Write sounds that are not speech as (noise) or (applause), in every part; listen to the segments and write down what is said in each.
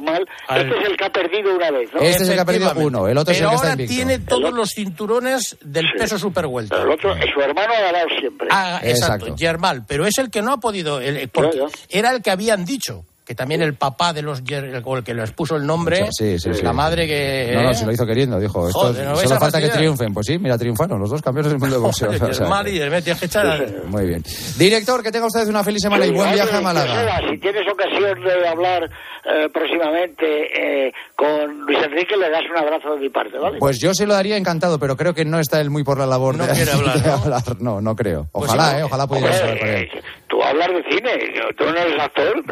mal. Este es el que ha perdido una vez, ¿no? Este es el que ha perdido uno, el otro es el Pero que está ahora invicto. tiene todos otro- los cinturones del Sí. peso supervuelta. Pero el otro, su hermano ha ganado siempre. Ah, exacto, Exacto. Germán, pero es el que no ha podido, el- porque ya. era el que habían dicho, que también el papá de los, el que les puso el nombre, Sí, sí, sí. la madre que... No, no, se lo hizo queriendo, dijo. Esto, Joder, ¿no vais solo falta que triunfen. Pues sí, mira, triunfaron los dos campeones del mundo de boxeo. Joder, o sea, Germán que- y Germán, tienes que echar a- (laughs) Muy bien. Director, que tenga usted una feliz semana y buen viaje a Málaga. Si tienes ocasión de hablar eh, próximamente eh, con Luis Enrique, le das un abrazo de mi parte, ¿vale? Pues yo se lo daría encantado, pero creo que no está él muy por la labor No de, quiere (laughs) hablar, de ¿no? hablar. No, no creo. Pues Ojalá, sí, eh, ojalá pudiera saber con él. eh, tú hablas de cine, tú no eres actor.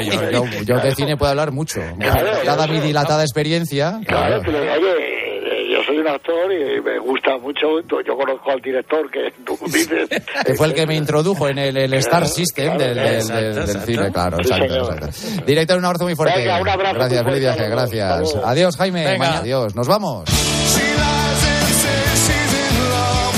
Yo, yo- yo de cine puedo hablar mucho. Claro, Dada mi dilatada experiencia. Claro, claro. oye, eh, yo soy un actor y me gusta mucho, yo conozco al director que tú (laughs) dices. Que fue el que me introdujo en el, el Star System del, del- Exacto, del- del exacto. cine, claro. Sí, Exacto. Director, un abrazo muy fuerte. Venga, un abrazo Gracias, muy feliz viaje, gracias. Adiós, Jaime. Venga. Mañana- Adiós, nos vamos.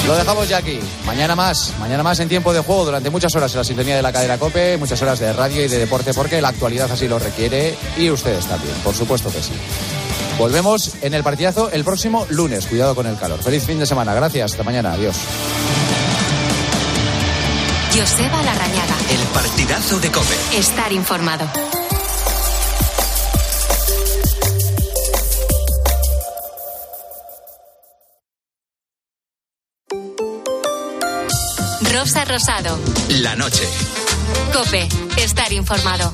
Lo dejamos ya aquí. Mañana más, mañana más en tiempo de juego durante muchas horas en la sintonía de la cadena Cope, muchas horas de radio y de deporte porque la actualidad así lo requiere y ustedes también, por supuesto que sí. Volvemos en el partidazo el próximo lunes. Cuidado con el calor. Feliz fin de semana. Gracias. Hasta mañana. Adiós. Joseba Larrañaga. El partidazo de Cope. Estar informado. Rosa Rosado. La noche. Cope. Estar informado.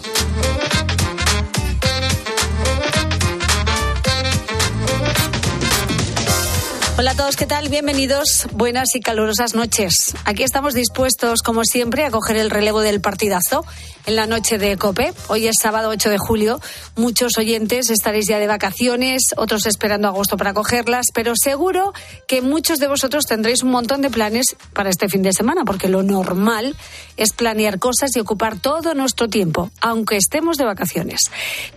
Hola a todos, ¿qué tal? Bienvenidos. Buenas y calurosas noches. Aquí estamos dispuestos, como siempre, a coger el relevo del partidazo en la noche de COPE. Hoy es sábado 8 de julio. Muchos oyentes estaréis ya de vacaciones, otros esperando agosto para cogerlas, pero seguro que muchos de vosotros tendréis un montón de planes para este fin de semana, porque lo normal es planear cosas y ocupar todo nuestro tiempo, aunque estemos de vacaciones.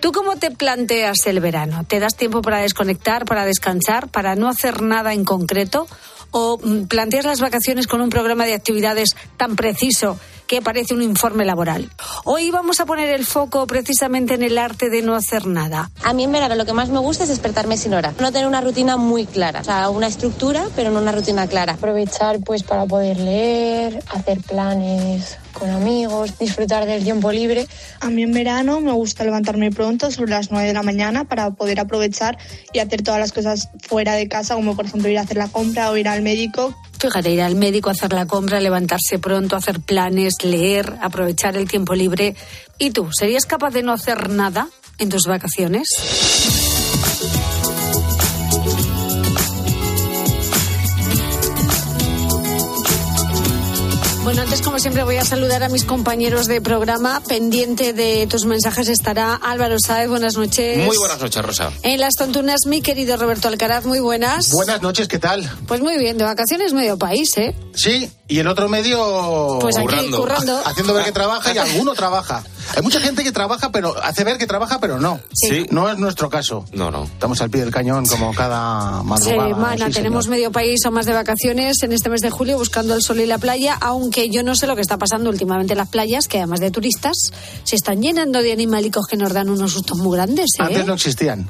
¿Tú cómo te planteas el verano? ¿Te das tiempo para desconectar, para descansar, para no hacer nada en concreto? ¿O mm, planteas las vacaciones con un programa de actividades tan preciso que parece un informe laboral? Hoy vamos a poner el foco precisamente en el arte de no hacer nada. A mí en verano lo que más me gusta es despertarme sin hora. No tener una rutina muy clara. O sea, una estructura, pero no una rutina clara. aprovechar pues para poder leer, hacer planes con amigos, disfrutar del tiempo libre. A mí en verano me gusta levantarme pronto, sobre las 9 de la mañana, para poder aprovechar y hacer todas las cosas fuera de casa, como por ejemplo ir a hacer la compra o ir al médico. Fíjate, ir al médico, hacer la compra, levantarse pronto, hacer planes, leer, aprovechar el tiempo libre. ¿Y tú, serías capaz de no hacer nada en tus vacaciones? Siempre, voy a saludar a mis compañeros de programa. Pendiente de tus mensajes estará Álvaro Sáez. Buenas noches. Muy buenas noches, Rosa. En las tontunas, mi querido Roberto Alcaraz. Muy buenas. Buenas noches, ¿qué tal? Pues muy bien, de vacaciones medio país, ¿eh? Sí, y el otro medio Pues aquí, currando. (laughs) haciendo ver que trabaja y alguno trabaja. Hay mucha gente que trabaja, pero hace ver que trabaja, pero no. Sí. No es nuestro caso. No, no. Estamos al pie del cañón como cada madrugada. Semana, sí, tenemos medio país o más de vacaciones en este mes de julio buscando el sol y la playa, aunque yo no sé lo que está pasando últimamente en las playas, que además de turistas se están llenando de animalicos que nos dan unos sustos muy grandes, ¿eh? Antes no existían.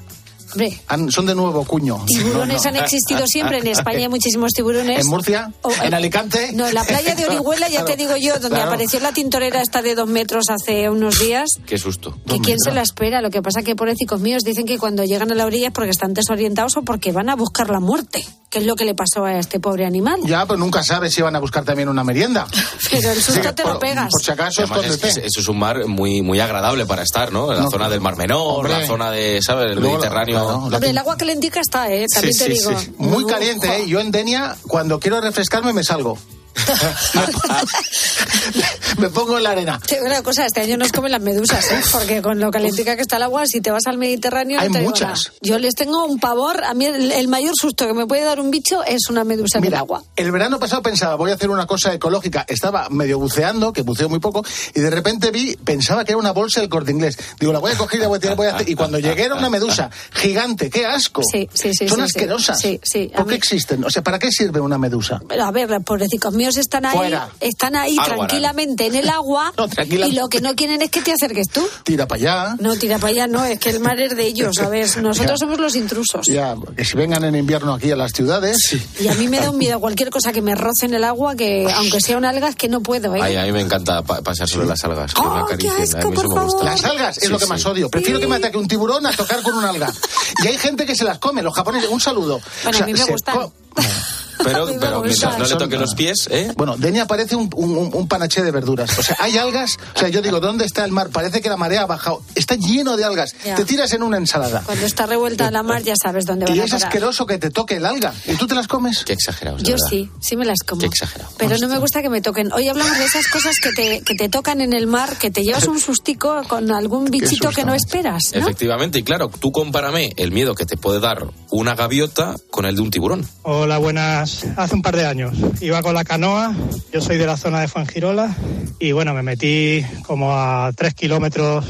Han- son de nuevo cuño. (laughs) tiburones No, no. han existido siempre, en España hay muchísimos tiburones. ¿En Murcia? O- ¿En Alicante? No, en la playa de Orihuela, ya te digo yo, donde Claro. apareció la tintorera esta de dos metros hace unos días. Qué susto. Que quién se la espera, lo que pasa que pobrecicos míos dicen que cuando llegan a la orilla es porque están desorientados o porque van a buscar la muerte, que es lo que le pasó a este pobre animal. Ya, pero nunca sabes si van a buscar también una merienda. (laughs) Pero el susto Sí, te lo por- pegas. Por si acaso, es eso es un mar muy, muy agradable para estar, ¿no? En la No, zona del Mar Menor, hombre. la zona de, ¿sabes? El Mediterráneo. Claro, la Hombre, el agua calentica está, ¿eh? También Sí, te sí, digo. sí. Muy caliente. ¿eh? Yo en Denia, cuando quiero refrescarme, me salgo. (laughs) me pongo en la arena. Te una cosa, este año nos comen las medusas, ¿eh? Porque con lo calentica que está el agua, si te vas al Mediterráneo... no Hay te digo muchas. Yo les tengo un pavor. A mí el, el mayor susto que me puede dar un bicho es una medusa en el agua. el verano pasado pensaba, voy a hacer una cosa ecológica. Estaba medio buceando, que buceo muy poco, y de repente vi, pensaba que era una bolsa del corte inglés. Digo, la voy a coger y la voy a tirar, voy a hacer. Y cuando llegué era una medusa gigante, qué asco. Sí, sí, sí, Son sí, asquerosas. sí, sí, a ¿Por qué existen? O sea, ¿para qué sirve una medusa? Pero a ver, los pobrecicos míos míos están ahí, Fuera. están ahí Algo harán. tranquilamente en el agua (laughs) No, tranquila. y lo que no quieren es que te acerques tú. Tira para allá. No, tira para allá, no, es que el mar es de ellos, ¿sabes? (laughs) Nosotros somos los intrusos. Ya, que si vengan en invierno aquí a las ciudades. Y a mí me da un miedo cualquier cosa que me roce en el agua, que aunque sea un alga, es que no puedo, ¿eh? Ay, a mí me encanta pa- pasear sobre las algas. Que Oh, me a asco, eso por me favor. Las algas es Sí, lo que sí. más odio. Prefiero que me ataque un tiburón a tocar con un alga. Y hay gente que se las come, los japoneses. Un saludo. Bueno, a mí me gustan. (laughs) Pero, pero mientras no le toque los pies, ¿eh? Bueno, Denia parece un, un, un- panaché de verduras. O sea, hay algas. O sea, yo digo, ¿dónde está el mar? Parece que la marea ha bajado. Está lleno de algas. Ya. Te tiras en una ensalada. Cuando está revuelta la mar ya sabes dónde van Y a es asqueroso que te toque el alga. ¿Y tú te las comes? Qué exagerados, de Yo verdad. sí, sí me las como. Qué exagerado. Pero no me gusta que me toquen. Hoy hablamos de esas cosas que te, que te tocan en el mar, que te llevas un sustico con algún bichito que no esperas, ¿no? Efectivamente, y claro, tú compárame el miedo que te puede dar una gaviota con el de un tiburón. Hola, buenas. Hace un par de años iba con la canoa, yo soy de la zona de Fuengirola y bueno, me metí como a tres kilómetros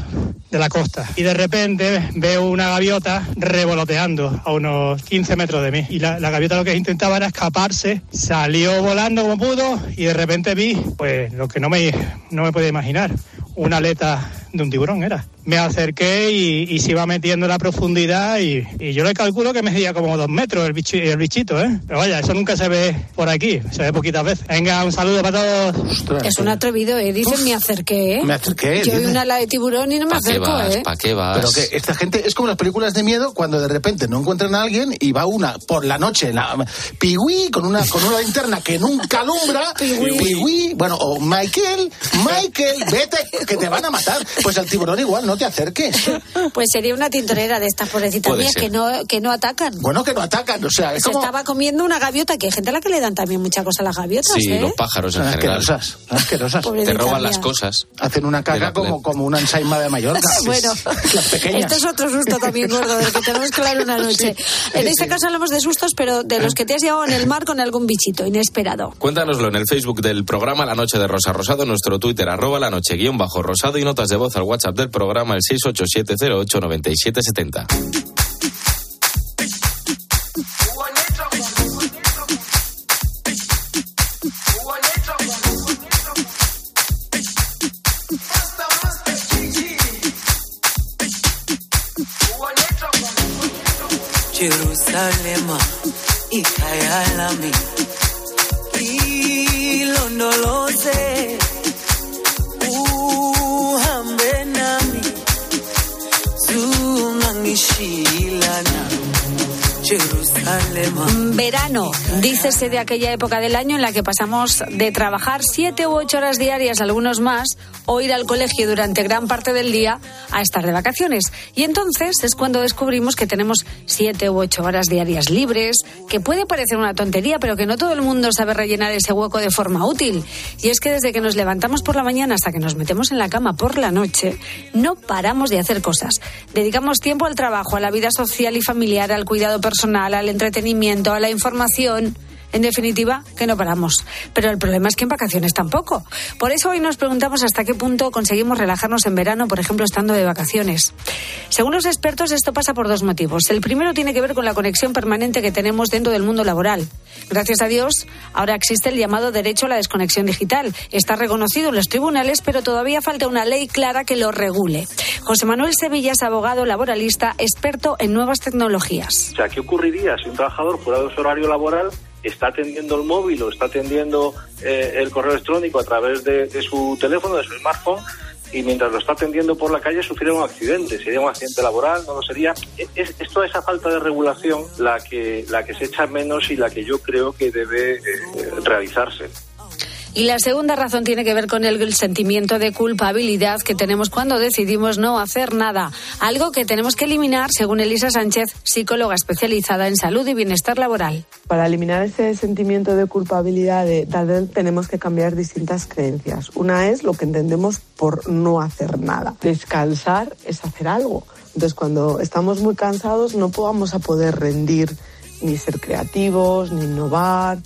de la costa y de repente veo una gaviota revoloteando a unos 15 metros de mí y la, gaviota lo que intentaba era escaparse, salió volando como pudo y de repente vi pues lo que no me, no me podía imaginar, una aleta de un tiburón era. Me acerqué y, y se iba metiendo en la profundidad y, y yo le calculo que medía como dos metros el, bichi- el bichito, ¿eh? Pero vaya, eso nunca se ve por aquí, se ve poquitas veces. Venga, un saludo para todos. Ostras, Es un atrevido, ¿eh? Dicen, me acerqué, ¿eh? Me acerqué, Yo vi una ala de tiburón y no me ¿Para qué acerco, vas? ¿eh? ¿Para qué vas? Pero que esta gente es como las películas de miedo cuando de repente no encuentran a alguien y va una por la noche, la, Piwi con una con una linterna que nunca alumbra, (laughs) Piwi. Piwi, bueno, o Michael, Michael, vete que te van a matar. Pues al tiburón igual, no te acerques. (laughs) Pues sería una tintorera de estas pobrecitas mías que no, que no atacan. Bueno, que no atacan, o sea, es Se como estaba comiendo una gaviota, que hay gente a la que le dan también mucha cosa a las gaviotas, Sí, ¿eh? los pájaros en general. asquerosas, asquerosas. Te roban las cosas. Hacen una la como, como una ensaima de Mallorca. (laughs) Bueno, las pequeñas. este es otro susto también gordo del que tenemos que hablar una (laughs) noche. en este caso hablamos de sustos, pero de los que te has llevado en el mar con algún bichito inesperado. Cuéntanoslo en el Facebook del programa La Noche de Rosa Rosado, nuestro Twitter, arroba la noche guion bajo rosado y notas de voz al WhatsApp del programa el 687089770. Jerusalema ikhaya lami ilondoloze Verano, dícese de aquella época del año en la que pasamos de trabajar siete u ocho horas diarias, algunos más, o ir al colegio durante gran parte del día a estar de vacaciones. Y entonces es cuando descubrimos que tenemos siete u ocho horas diarias libres, que puede parecer una tontería, pero que no todo el mundo sabe rellenar ese hueco de forma útil. Y es que desde que nos levantamos por la mañana hasta que nos metemos en la cama por la noche, no paramos de hacer cosas. Dedicamos tiempo al trabajo, a la vida social y familiar, al cuidado personal, al entretenimiento, a la información. En definitiva, que no paramos. Pero el problema es que en vacaciones tampoco. Por eso hoy nos preguntamos hasta qué punto conseguimos relajarnos en verano, por ejemplo, estando de vacaciones. Según los expertos, esto pasa por dos motivos. El primero tiene que ver con la conexión permanente que tenemos dentro del mundo laboral. Gracias a Dios, ahora existe el llamado derecho a la desconexión digital. Está reconocido en los tribunales, pero todavía falta una ley clara que lo regule. José Manuel Sevilla es abogado laboralista, experto en nuevas tecnologías. O sea, ¿qué ocurriría si un trabajador fuera su horario laboral está atendiendo el móvil o está atendiendo eh, el correo electrónico a través de, su teléfono, de su smartphone, y mientras lo está atendiendo por la calle sufriera un accidente? ¿Sería un accidente laboral? ¿No lo sería? Es, es toda esa falta de regulación la que, la que se echa menos y la que yo creo que debe eh, realizarse. Y la segunda razón tiene que ver con el sentimiento de culpabilidad que tenemos cuando decidimos no hacer nada. Algo que tenemos que eliminar, según Elisa Sánchez, psicóloga especializada en salud y bienestar laboral. Para eliminar ese sentimiento de culpabilidad, de, tal vez tenemos que cambiar distintas creencias. Una es lo que entendemos por no hacer nada. Descansar es hacer algo. Entonces, cuando estamos muy cansados, no vamos a poder rendir ni ser creativos, ni innovar.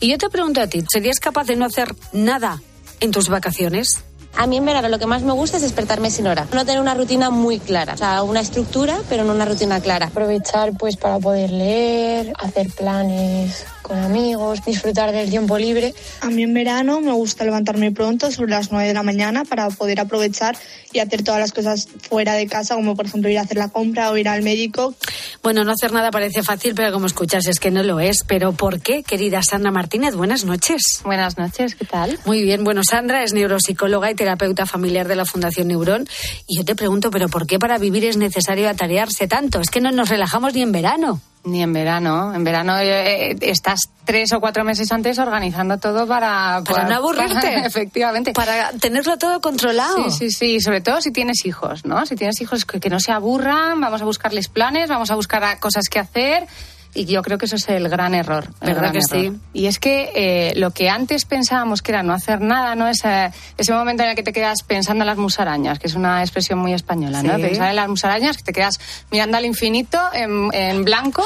Y yo te pregunto a ti, ¿serías capaz de no hacer nada en tus vacaciones? A mí en verano lo que más me gusta es despertarme sin hora. No tener una rutina muy clara. O sea, una estructura, pero no una rutina clara. Aprovechar pues para poder leer, hacer planes con amigos, disfrutar del tiempo libre. A mí en verano me gusta levantarme pronto, sobre las 9 de la mañana, para poder aprovechar y hacer todas las cosas fuera de casa, como por ejemplo ir a hacer la compra o ir al médico. Bueno, no hacer nada parece fácil, pero como escuchas es que no lo es. ¿Pero por qué, querida Sandra Martínez? Buenas noches. Buenas noches, ¿qué tal? Muy bien, bueno, Sandra es neuropsicóloga y terapeuta familiar de la Fundación Neurón. Y yo te pregunto, ¿pero por qué para vivir es necesario atarearse tanto? Es que no nos relajamos ni en verano. Ni en verano. En verano eh, estás tres o cuatro meses antes organizando todo para... Para no aburrirte. (laughs) efectivamente. Para tenerlo todo controlado. Sí, sí, sí. Sobre todo si tienes hijos, ¿no? Si tienes hijos que, que no se aburran, vamos a buscarles planes, vamos a buscar cosas que hacer. Y yo creo que eso es el gran error. el ¿Verdad gran que error. sí? Y es que eh, lo que antes pensábamos que era no hacer nada, ¿no? Ese, ese momento en el que te quedas pensando en las musarañas, que es una expresión muy española, ¿no? Sí. Pensar en las musarañas, que te quedas mirando al infinito en, en blanco,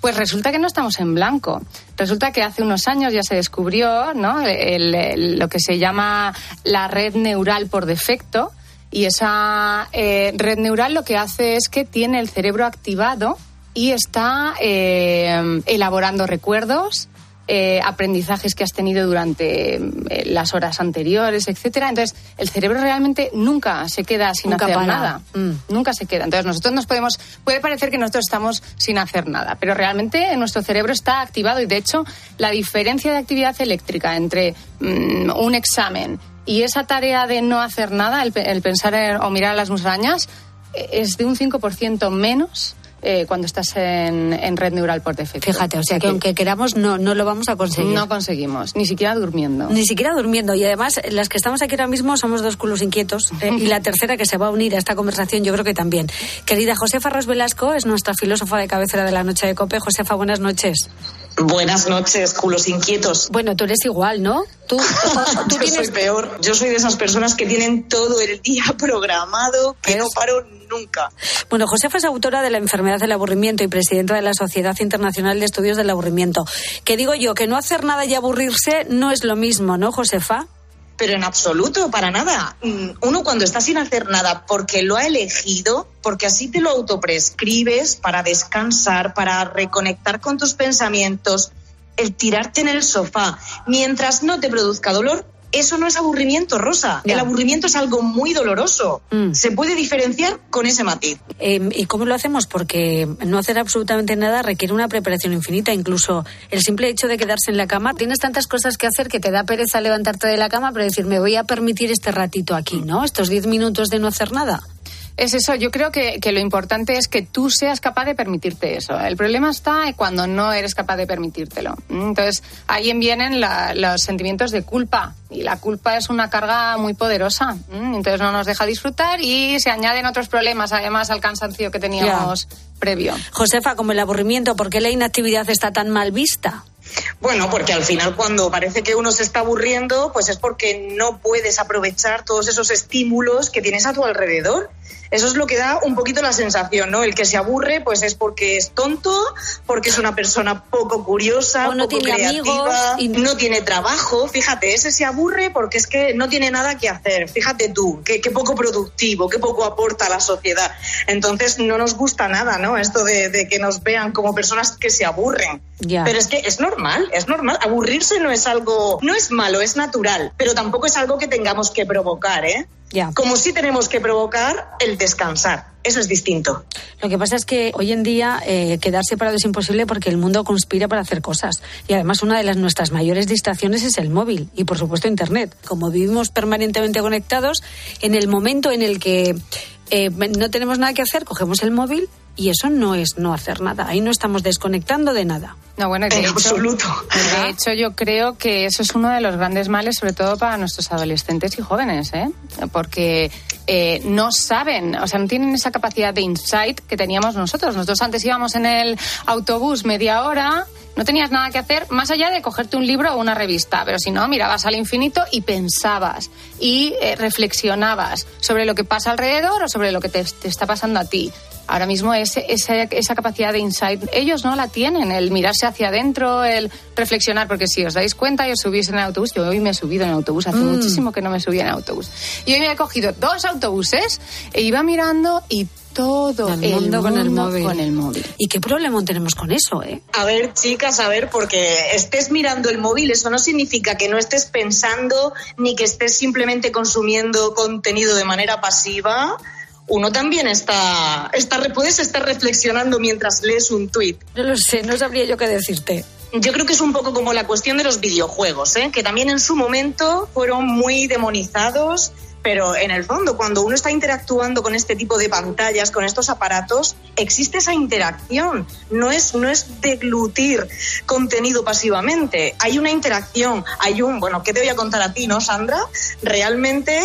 pues resulta que no estamos en blanco. Resulta que hace unos años ya se descubrió, ¿no? El- el- lo que se llama la red neural por defecto. Y esa eh, red neural lo que hace es que tiene el cerebro activado y está eh, elaborando recuerdos, eh, aprendizajes que has tenido durante eh, las horas anteriores, etcétera. Entonces, el cerebro realmente nunca se queda sin Nunca hacer para. nada. Nunca se queda. Entonces, nosotros nos podemos. Puede parecer que nosotros estamos sin hacer nada, pero realmente nuestro cerebro está activado y, de hecho, la diferencia de actividad eléctrica entre mm, un examen y esa tarea de no hacer nada, el, el pensar en- o mirar a las musarañas, eh, es de un 5% menos eh, cuando estás en, en red neural por defecto. Fíjate, o sea que aunque queramos no, no lo vamos a conseguir. No conseguimos, ni siquiera durmiendo. Ni siquiera durmiendo. Y además, las que estamos aquí ahora mismo somos dos culos inquietos. eh, (laughs) y la tercera que se va a unir a esta conversación, yo creo que también. Querida Josefa Ros Velasco es nuestra filósofa de cabecera de la noche de Cope. Josefa, buenas noches. Buenas noches, culos inquietos. Bueno, tú eres igual, ¿no? Tú, tú (laughs) Yo tienes. soy peor. Yo soy de esas personas que tienen todo el día (laughs) programado, que no paro nunca. Bueno, Josefa es autora de La enfermedad del aburrimiento y presidenta de la Sociedad Internacional de Estudios del Aburrimiento. Que digo yo, que no hacer nada y aburrirse no es lo mismo, ¿no, Josefa? Pero en absoluto, para nada. Mm, Uno cuando está sin hacer nada porque lo ha elegido, porque así te lo autoprescribes para descansar, para reconectar con tus pensamientos, el tirarte en el sofá, mientras no te produzca dolor, eso no es aburrimiento, Rosa. El aburrimiento es algo muy doloroso. Se puede diferenciar con ese matiz. Eh, ¿Y cómo lo hacemos? Porque no hacer absolutamente nada requiere una preparación infinita. Incluso el simple hecho de quedarse en la cama, tienes tantas cosas que hacer que te da pereza levantarte de la cama, pero decir, me voy a permitir este ratito aquí, ¿no? Estos diez minutos de no hacer nada. Es eso, yo creo que, que lo importante es que tú seas capaz de permitirte eso. El problema está cuando no eres capaz de permitírtelo. Entonces, ahí vienen la- los sentimientos de culpa. Y la culpa es una carga muy poderosa. Entonces no nos deja disfrutar y se añaden otros problemas, además, al cansancio que teníamos previo. Josefa, como el aburrimiento, ¿por qué la inactividad está tan mal vista? Bueno, porque al final cuando parece que uno se está aburriendo, pues es porque no puedes aprovechar todos esos estímulos que tienes a tu alrededor. Eso es lo que da un poquito la sensación, ¿no? El que se aburre, pues es porque es tonto, porque es una persona poco curiosa, O no poco tiene creativa, amigos y- no tiene trabajo. Fíjate, ese se aburre porque es que no tiene nada que hacer. Fíjate tú, qué, qué poco productivo, qué poco aporta a la sociedad. Entonces no nos gusta nada, ¿no? Esto de, de que nos vean como personas que se aburren. Pero es que es normal, es normal. Aburrirse no es algo, no es malo, es natural, pero tampoco es algo que tengamos que provocar, ¿eh? Como sí tenemos que provocar el descansar. Eso es distinto. Lo que pasa es que hoy en día eh, quedarse parado es imposible porque el mundo conspira para hacer cosas. Y además una de las nuestras mayores distracciones es el móvil y por supuesto Internet. Como vivimos permanentemente conectados, en el momento en el que eh, no tenemos nada que hacer, cogemos el móvil y eso no es no hacer nada. Ahí no estamos desconectando de nada. No, bueno, de En hecho- absoluto. De hecho, yo creo que eso es uno de los grandes males, sobre todo para nuestros adolescentes y jóvenes, ¿eh? porque eh, no saben, o sea, no tienen esa capacidad de insight que teníamos nosotros. Nosotros antes íbamos en el autobús media hora, no tenías nada que hacer más allá de cogerte un libro o una revista, pero si no, mirabas al infinito y pensabas y eh, reflexionabas sobre lo que pasa alrededor o sobre lo que te, te está pasando a ti. Ahora mismo es ese- esa, esa capacidad de insight. Ellos no la tienen, el mirarse hacia adentro, el reflexionar, porque si os dais cuenta y os subís en el autobús, yo hoy me he subido en autobús, hace Mm. muchísimo que no me subía en autobús. Y hoy me he cogido dos autobuses e iba mirando y todo El mundo con el móvil. con el móvil. ¿Y qué problema tenemos con eso, eh? A ver, chicas, a ver, porque estés mirando el móvil, eso no significa que no estés pensando ni que estés simplemente consumiendo contenido de manera pasiva. Uno también está, está puedes estar reflexionando mientras lees un tuit. No lo sé, no sabría yo qué decirte. Yo creo que es un poco como la cuestión de los videojuegos, ¿eh? que también en su momento fueron muy demonizados, pero en el fondo, cuando uno está interactuando con este tipo de pantallas, con estos aparatos, existe esa interacción. No es, no es deglutir contenido pasivamente. Hay una interacción, hay un, bueno, ¿qué te voy a contar a ti, no, Sandra? Realmente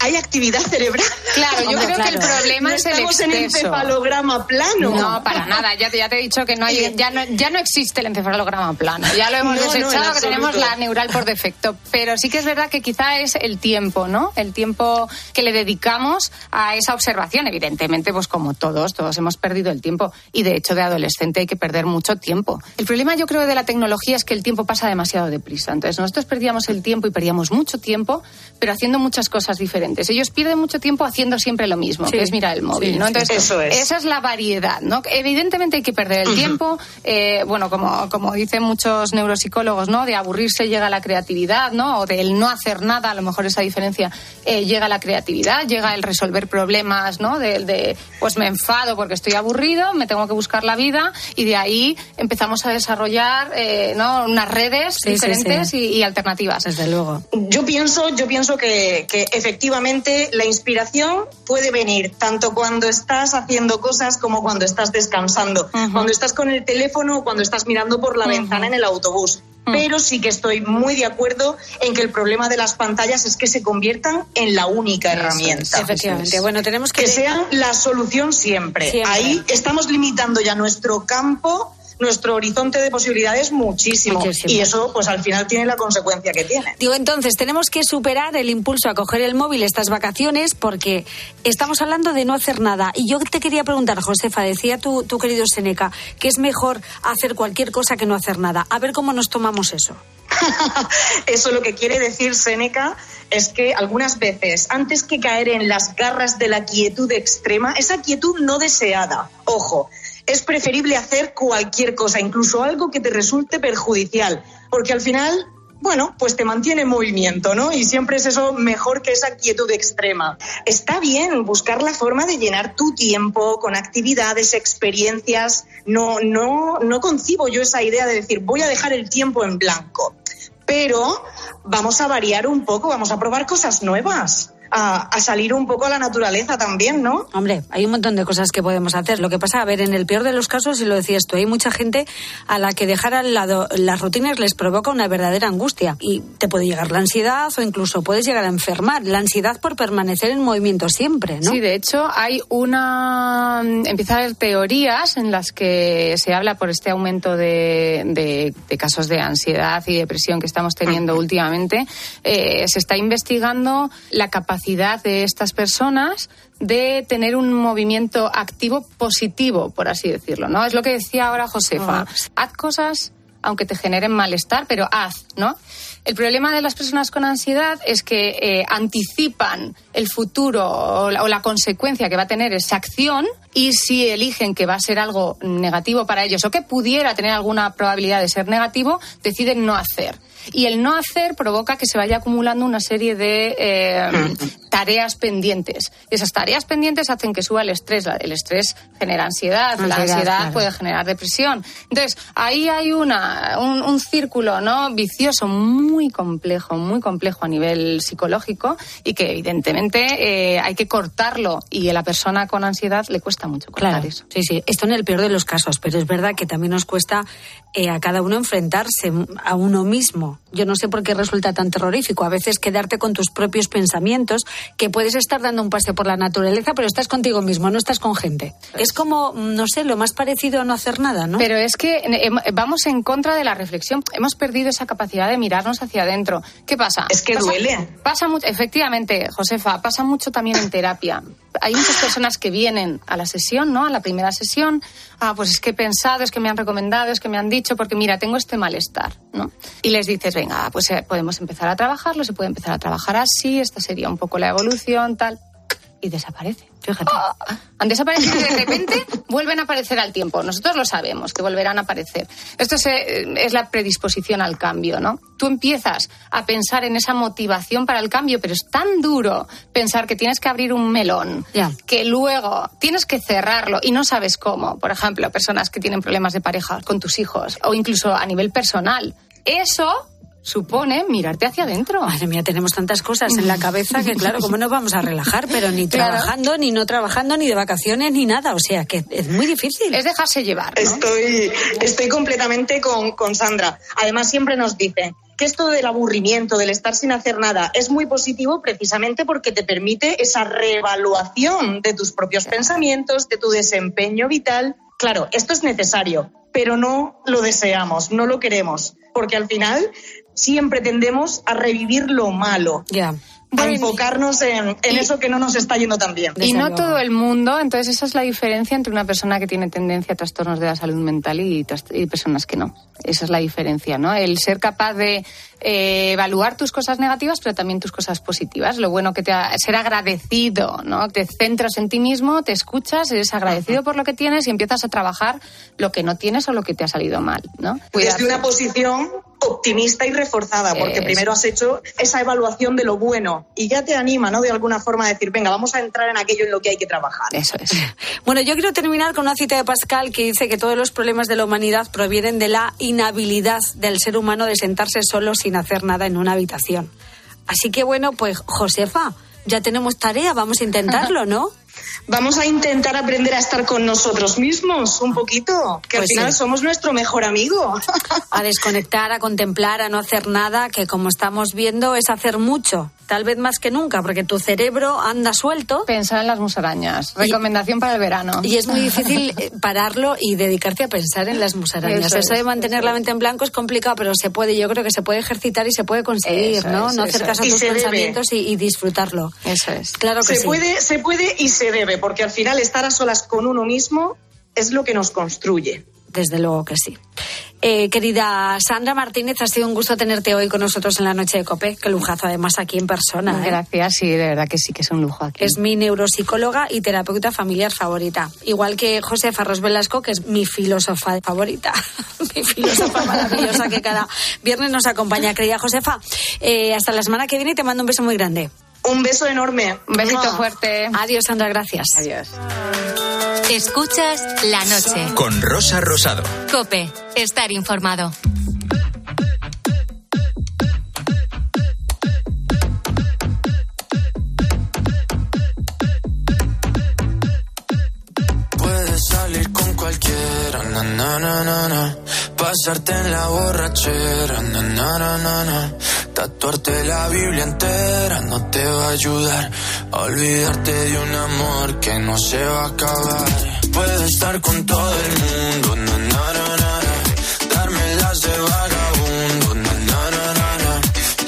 hay actividad cerebral. Claro, yo Hombre, creo que el problema No es el estamos en exceso. encefalograma plano. No, para nada. Ya te, ya te he dicho que no hay, ya no, ya no existe el encefalograma plano. Ya lo hemos No, no, en desechado, que tenemos la neural por defecto. Pero sí que es verdad que quizá es el tiempo, ¿no? El tiempo que le dedicamos a esa observación. Evidentemente, pues como todos, todos hemos perdido el tiempo. Y de hecho, de adolescente hay que perder mucho tiempo. El problema, yo creo, de la tecnología es que el tiempo pasa demasiado deprisa. Entonces, nosotros perdíamos el tiempo y perdíamos mucho tiempo, pero haciendo muchas cosas diferentes. Ellos pierden mucho tiempo haciendo siempre lo mismo, Sí. que es mirar el móvil, Sí, ¿no? sí. Entonces, Eso es. esa es la variedad, ¿no? Evidentemente hay que perder el tiempo, eh, bueno, como, como dicen muchos neuropsicólogos, ¿no? De aburrirse llega la creatividad, ¿no? O del no hacer nada, a lo mejor esa diferencia, eh, llega la creatividad, llega el resolver problemas, ¿no? De, de, pues me enfado porque estoy aburrido, me tengo que buscar la vida y de ahí empezamos a desarrollar, eh, ¿no? Unas redes Sí, sí, diferentes sí. Y, y alternativas. Desde luego. Yo pienso, yo pienso que, que efectivamente la inspiración puede venir tanto cuando estás haciendo cosas como cuando estás descansando, cuando estás con el teléfono o cuando estás mirando por la ventana en el autobús. Pero sí que estoy muy de acuerdo en que el problema de las pantallas es que se conviertan en la única herramienta. Efectivamente. Bueno, tenemos que... Que sean la solución siempre. Siempre. Ahí estamos limitando ya nuestro campo, nuestro horizonte de posibilidades muchísimo. Muchísimo. Y eso, pues al final tiene la consecuencia que tiene. Digo, entonces, tenemos que superar el impulso a coger el móvil estas vacaciones porque estamos hablando de no hacer nada. Y yo te quería preguntar, Josefa, decía tu, tu querido Seneca, que es mejor hacer cualquier cosa que no hacer nada. A ver cómo nos tomamos eso. (laughs) Eso lo que quiere decir Séneca es que algunas veces, antes que caer en las garras de la quietud extrema, esa quietud no deseada, ojo, es preferible hacer cualquier cosa, incluso algo que te resulte perjudicial, porque al final, bueno, pues te mantiene en movimiento, ¿no? Y siempre es eso mejor que esa quietud extrema. Está bien buscar la forma de llenar tu tiempo con actividades, experiencias. No, no, no concibo yo esa idea de decir voy a dejar el tiempo en blanco pero vamos a variar un poco, vamos a probar cosas nuevas, a, a salir un poco a la naturaleza también, ¿no? Hombre, hay un montón de cosas que podemos hacer. Lo que pasa, a ver, en el peor de los casos, y lo decías tú, hay mucha gente a la que dejar al lado las rutinas les provoca una verdadera angustia. Y te puede llegar la ansiedad o incluso puedes llegar a enfermar. La ansiedad por permanecer en movimiento siempre, ¿no? Sí, de hecho hay una... Empieza a haber teorías en las que se habla por este aumento de, de- de casos de ansiedad y depresión que estamos teniendo últimamente. Eh, se está investigando la capacidad de estas personas de tener un movimiento activo positivo, por así decirlo, ¿no? Es lo que decía ahora Josefa. Haz cosas aunque te generen malestar, pero haz, ¿no? El problema de las personas con ansiedad es que eh, anticipan el futuro o la, o la consecuencia que va a tener esa acción y si eligen que va a ser algo negativo para ellos o que pudiera tener alguna probabilidad de ser negativo, deciden no hacer. Y el no hacer provoca que se vaya acumulando una serie de eh, tareas pendientes. Y esas tareas pendientes hacen que suba el estrés. El estrés genera ansiedad, la Ansiedad, ansiedad claro. puede generar depresión. Entonces, ahí hay una, un, un círculo ¿no? vicioso muy complejo, muy complejo a nivel psicológico y que evidentemente eh, hay que cortarlo y a la persona con ansiedad le cuesta mucho cortar Claro, eso. sí, sí. Esto en el peor de los casos, pero es verdad que también nos cuesta eh, a cada uno enfrentarse a uno mismo. Yo no sé por qué resulta tan terrorífico. A veces quedarte con tus propios pensamientos, que puedes estar dando un paseo por la naturaleza, pero estás contigo mismo, no estás con gente. Es como, mm, no sé, lo más parecido a no hacer nada, ¿no? Pero es que em- vamos en contra de la reflexión. Hemos perdido esa capacidad de mirarnos hacia adentro. ¿Qué pasa? Es que Pasa- duele. Pasa mucho, efectivamente, Josefa, pasa mucho también en terapia. Hay muchas personas que vienen a la sesión, ¿no? A la primera sesión. Ah, pues es que he pensado, es que me han recomendado, es que me han dicho, porque mira, tengo este malestar, ¿no? Y les dices, venga, pues eh, podemos empezar a trabajarlo, se puede empezar a trabajar así, esta sería un poco la evolución, tal. Y desaparece. Fíjate. Han desaparecido y de repente vuelven a aparecer al tiempo. Nosotros lo sabemos, que volverán a aparecer. Esto es, eh, es la predisposición al cambio, ¿no? Tú empiezas a pensar en esa motivación para el cambio, pero es tan duro pensar que tienes que abrir un melón, que luego tienes que cerrarlo y no sabes cómo. Por ejemplo, personas que tienen problemas de pareja con tus hijos o incluso a nivel personal. Eso supone mirarte hacia adentro. Madre mía, tenemos tantas cosas en la cabeza que, claro, ¿cómo nos vamos a relajar? Pero ni (laughs) Claro. trabajando, ni no trabajando, ni de vacaciones, ni nada. O sea, que es muy difícil. Es dejarse llevar. ¿no? Estoy, estoy completamente con, con Sandra. Además, siempre nos dice que esto del aburrimiento, del estar sin hacer nada, es muy positivo precisamente porque te permite esa reevaluación de tus propios pensamientos, de tu desempeño vital. Claro, esto es necesario, pero no lo deseamos, no lo queremos, porque al final siempre tendemos a revivir lo malo. A enfocarnos en, en eso que no nos está yendo tan bien. Y no todo el mundo, entonces esa es la diferencia entre una persona que tiene tendencia a trastornos de la salud mental y, y personas que no. Esa es la diferencia, ¿no? El ser capaz de eh, evaluar tus cosas negativas, pero también tus cosas positivas. Lo bueno que te ha, ser agradecido, ¿no? Te centras en ti mismo, te escuchas, eres agradecido por lo que tienes y empiezas a trabajar lo que no tienes o lo que te ha salido mal, ¿no? Desde una posición optimista y reforzada, porque primero has hecho esa evaluación de lo bueno y ya te anima, ¿no? De alguna forma a decir, venga, vamos a entrar en aquello en lo que hay que trabajar. Eso es. Bueno, yo quiero terminar con una cita de Pascal que dice que todos los problemas de la humanidad provienen de la inhabilidad del ser humano de sentarse solo sin hacer nada en una habitación. Así que bueno, pues Josefa, ya tenemos tarea, vamos a intentarlo, ¿no? (laughs) Vamos a intentar aprender a estar con nosotros mismos un poquito, que al Pues final sí. somos nuestro mejor amigo. (laughs) A desconectar, a contemplar, a no hacer nada, que como estamos viendo es hacer mucho, tal vez más que nunca, porque tu cerebro anda suelto. Pensar en las musarañas. Recomendación para el verano. Y es muy difícil eh, pararlo y dedicarte a pensar en las musarañas. Eso Eso, es, de mantener eso la mente en blanco es complicado, pero se puede, yo creo que se puede ejercitar y se puede conseguir, Eso ¿no? es, no hacer caso a. Y tus pensamientos y, y disfrutarlo. Eso es. Claro que se sí. puede, se puede y se debe, porque al final estar a solas con uno mismo es lo que nos construye. Desde luego que sí. Eh, querida Sandra Martínez, ha sido un gusto tenerte hoy con nosotros en la noche de COPE. Qué lujazo, además, aquí en persona. ¿eh? Gracias, sí, de verdad que sí, que es un lujo aquí. Es mi neuropsicóloga y terapeuta familiar favorita. Igual que José Farros Velasco, que es mi filósofa favorita. (laughs) mi filósofa maravillosa que cada viernes nos acompaña. Querida Josefa, eh, hasta la semana que viene y te mando un beso muy grande. Un beso enorme. Un besito Mua. fuerte. Adiós, Sandra, gracias. Adiós. Escuchas la noche. Con Rosa Rosado. Cope, estar informado. Puedes salir con cualquiera, na, na, na, na, na. pasarte en la borrachera, tatuarte la Biblia entera no te va a ayudar a olvidarte de un amor que no se va a acabar. Puedes estar con todo el mundo, na, na, na, na, darme las de vagabundo,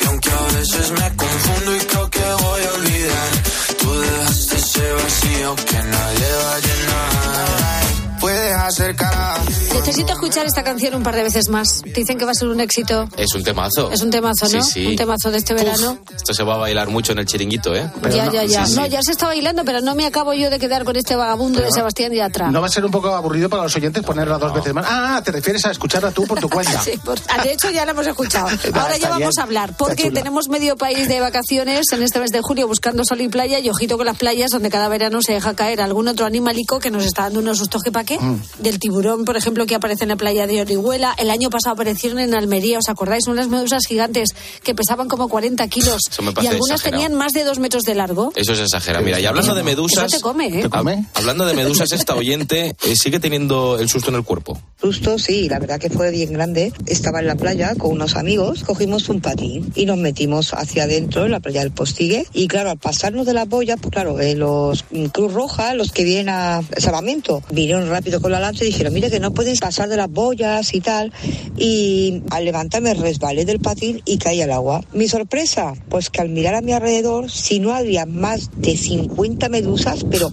y aunque a veces me confundo y creo que voy a olvidar, tú dejaste ese vacío que nadie va a llenar. Puedes acercar. Necesito escuchar esta canción un par de veces más. Dicen que va a ser un éxito. Es un temazo. Es un temazo, ¿no? Sí, sí. Un temazo de este Uf, verano. Esto se va a bailar mucho en el chiringuito, ¿eh? ya, ya, ya. Sí, sí. No, ya se está bailando, pero no me acabo yo de quedar con este vagabundo de Sebastián Yatra. ¿No va a ser un poco aburrido para los oyentes ponerla dos veces más? Ah, te refieres a escucharla tú por tu (laughs) cuenta. Sí, por- ah, de hecho ya la hemos escuchado. (laughs) Ahora ya vamos a hablar, porque tenemos medio país de vacaciones en este mes de julio buscando sol y playa y ojito con las playas donde cada verano se deja caer algún otro animalico que nos está dando unos sustos que pa' qué. Mm. Del tiburón, por ejemplo, que aparece en la playa de Orihuela. El año pasado aparecieron en Almería, ¿os acordáis? Unas medusas gigantes que pesaban como 40 kilos Eso me y algunas exagerado. tenían más de dos metros de largo. Eso es exagerado. Mira, y hablando de medusas. Eso te come, ¿eh? ¿Te come? Hablando de medusas, esta oyente eh, sigue teniendo el susto en el cuerpo. Susto, sí, la verdad que fue bien grande. Estaba en la playa con unos amigos, cogimos un patín y nos metimos hacia adentro en la playa del Postigue. Y claro, al pasarnos de la boya, pues claro, eh, los mm, Cruz Roja, los que vienen a salvamento, vinieron rápido con la lancha y dijeron, mire que no pueden pasar de las boyas y tal. Y al levantarme resbalé del patín y caí al agua. Mi sorpresa, pues que al mirar a mi alrededor, si no había más de 50 medusas, pero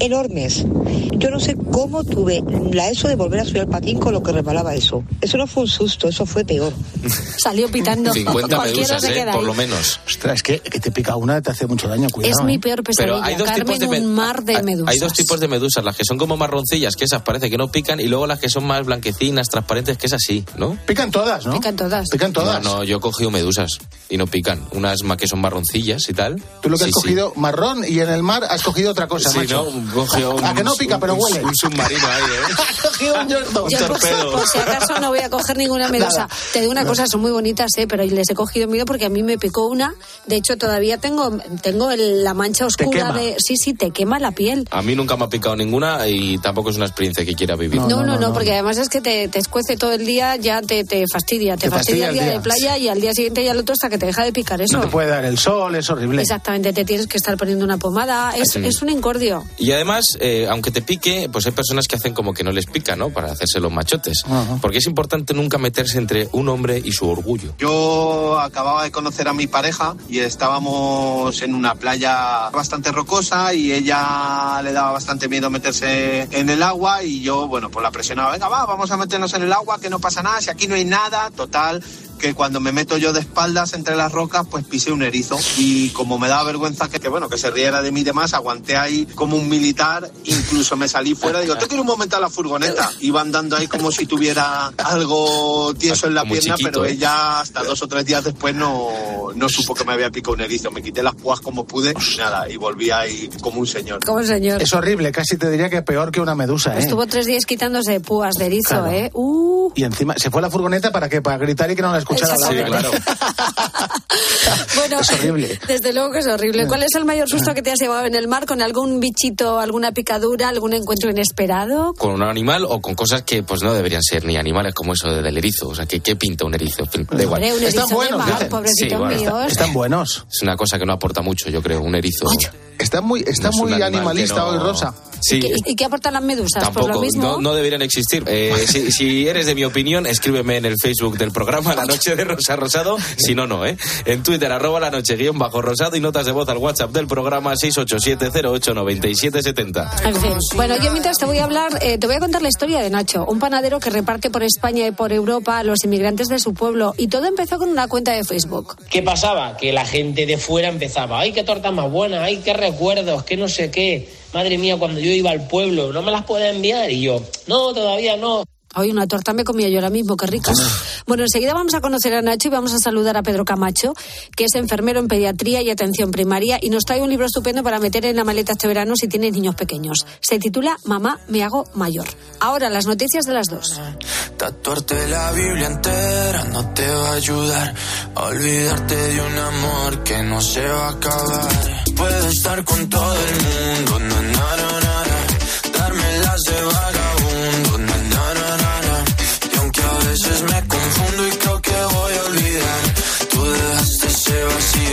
enormes. Yo no sé cómo tuve la eso de volver a subir al patín con lo que resbalaba eso. Eso no fue un susto, eso fue peor. (laughs) Salió pitando. 50 Cualquiera medusas, ¿eh? Por lo menos. Ostras, es que, que te pica una te hace mucho daño, cuidado. Es mi ¿eh? peor pesadilla. Pero hay dos tipos de un mar de medusas. Hay dos tipos de medusas, las que son como marroncillas, que esas parece que no pican, y luego las que son más blanquecinas, transparentes, que es así, ¿no? Pican todas, ¿no? Pican todas. Pican todas. No, no, yo he cogido medusas y no pican. Unas más que son marroncillas y tal. Tú lo que Sí, has sí. cogido marrón y en el mar has cogido otra cosa, Sí, macho. ¿no? Cogió un, A que no pica, un- pero huele. Un submarino ahí, ¿eh? (laughs) Un. Un Yo, torpedo. por si acaso no voy a coger ninguna medusa. Nada. Te digo una cosa, son muy bonitas, ¿eh? pero les he cogido miedo porque a mí me picó una. De hecho, todavía tengo, tengo el- la mancha oscura de... Sí, sí, te quema la piel. A mí nunca me ha picado ninguna y tampoco es una experiencia que quiera vivir. No, no, no, porque además es que te, te escuece todo el día, ya te, te fastidia. Te, Te fastidia, fastidia el día, día. de playa y al día siguiente y al otro hasta que te deja de picar eso. No te puede dar el sol, es horrible. Exactamente, te tienes que estar poniendo una pomada. Es, es un incordio. Y además, eh, aunque te pique, pues hay personas que hacen como que no les pica, ¿no? Para hacerse los machotes. Porque es importante nunca meterse entre un hombre y su orgullo. Yo acababa de conocer a mi pareja y estábamos en una playa bastante rocosa y ella le daba bastante miedo meterse en el agua y yo, bueno, pues la presionaba, venga, va, vamos a meternos en el agua, que no pasa nada, si aquí no hay nada, total que cuando me meto yo de espaldas entre las rocas, pues pisé un erizo. Y como me daba vergüenza que, que, bueno, que se riera de mí y demás, aguanté ahí como un militar, incluso me salí fuera, digo, te quiero un momento a la furgoneta. Iba andando ahí como si tuviera algo tieso en la Como pierna, chiquito, pero ¿eh? ella hasta dos o tres días después no, no supo que me había picado un erizo. Me quité las púas como pude y nada, y volví ahí como un señor. Como el señor. Es horrible, casi te diría que peor que una medusa, ¿eh? Estuvo tres días quitándose púas de erizo, Claro. ¿eh? Uh. Y encima, ¿se fue a la furgoneta para qué? Para gritar y que no la la Sí, claro. Bueno, Es horrible. desde luego que es horrible. ¿Cuál es el mayor susto que te has llevado en el mar? ¿Con algún bichito, alguna picadura, algún encuentro inesperado? Con un animal o con cosas que pues no deberían ser ni animales como eso del erizo. O sea, ¿qué, qué pinta un erizo? Da igual. Hombre, un erizo Están buenos, mar, Sí, bueno. Están buenos. Es una cosa que no aporta mucho, yo creo, un erizo. Está muy, está No es un muy animal animalista no- hoy, Rosa. Sí, ¿Y, qué, y qué aportan las medusas? Lo Tampoco, mismo. no, no deberían existir. Eh, (laughs) si, si eres de mi opinión, escríbeme en el Facebook del programa La Noche de Rosa Rosado. Si no, no, ¿eh? En Twitter, arroba la noche guion bajo rosado y notas de voz al WhatsApp del programa 687089770. En fin. Bueno, yo mientras te voy a hablar, eh, te voy a contar la historia de Nacho, un panadero que reparte por España y por Europa a los inmigrantes de su pueblo. Y todo empezó con una cuenta de Facebook. ¿Qué pasaba? Que la gente de fuera empezaba, ay, qué torta más buena, ay, qué recuerdos, qué no sé qué. Madre mía, cuando yo iba al pueblo, ¿no me las puede enviar? Y yo, no, todavía no. Hoy una torta me comía yo ahora mismo, qué rica. Bueno, enseguida vamos a conocer a Nacho y vamos a saludar a Pedro Camacho, que es enfermero en pediatría y atención primaria y nos trae un libro estupendo para meter en la maleta este verano si tienes niños pequeños. Se titula Mamá, me hago mayor. Ahora las noticias de las dos. Tatuarte la Biblia entera no te va a ayudar a olvidarte de un amor que no se va a acabar. Puedes estar con todo el mundo, na,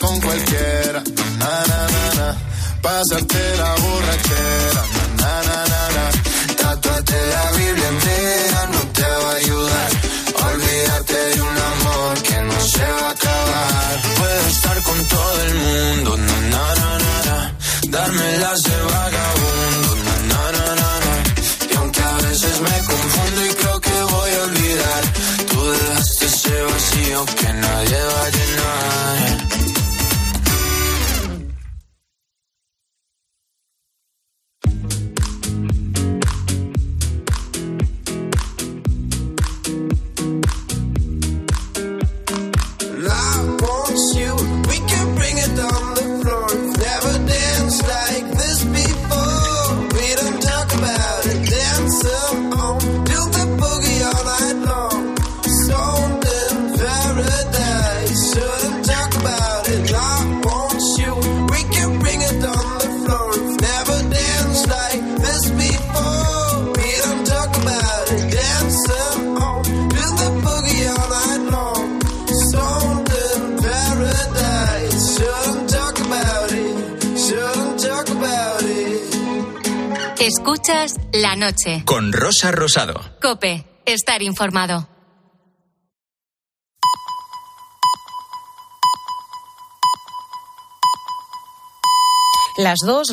Con cualquiera, na, na, na, na. pasarte la borrachera, Escuchas la noche. Con Rosa Rosado. Cope, estar informado. Las dos.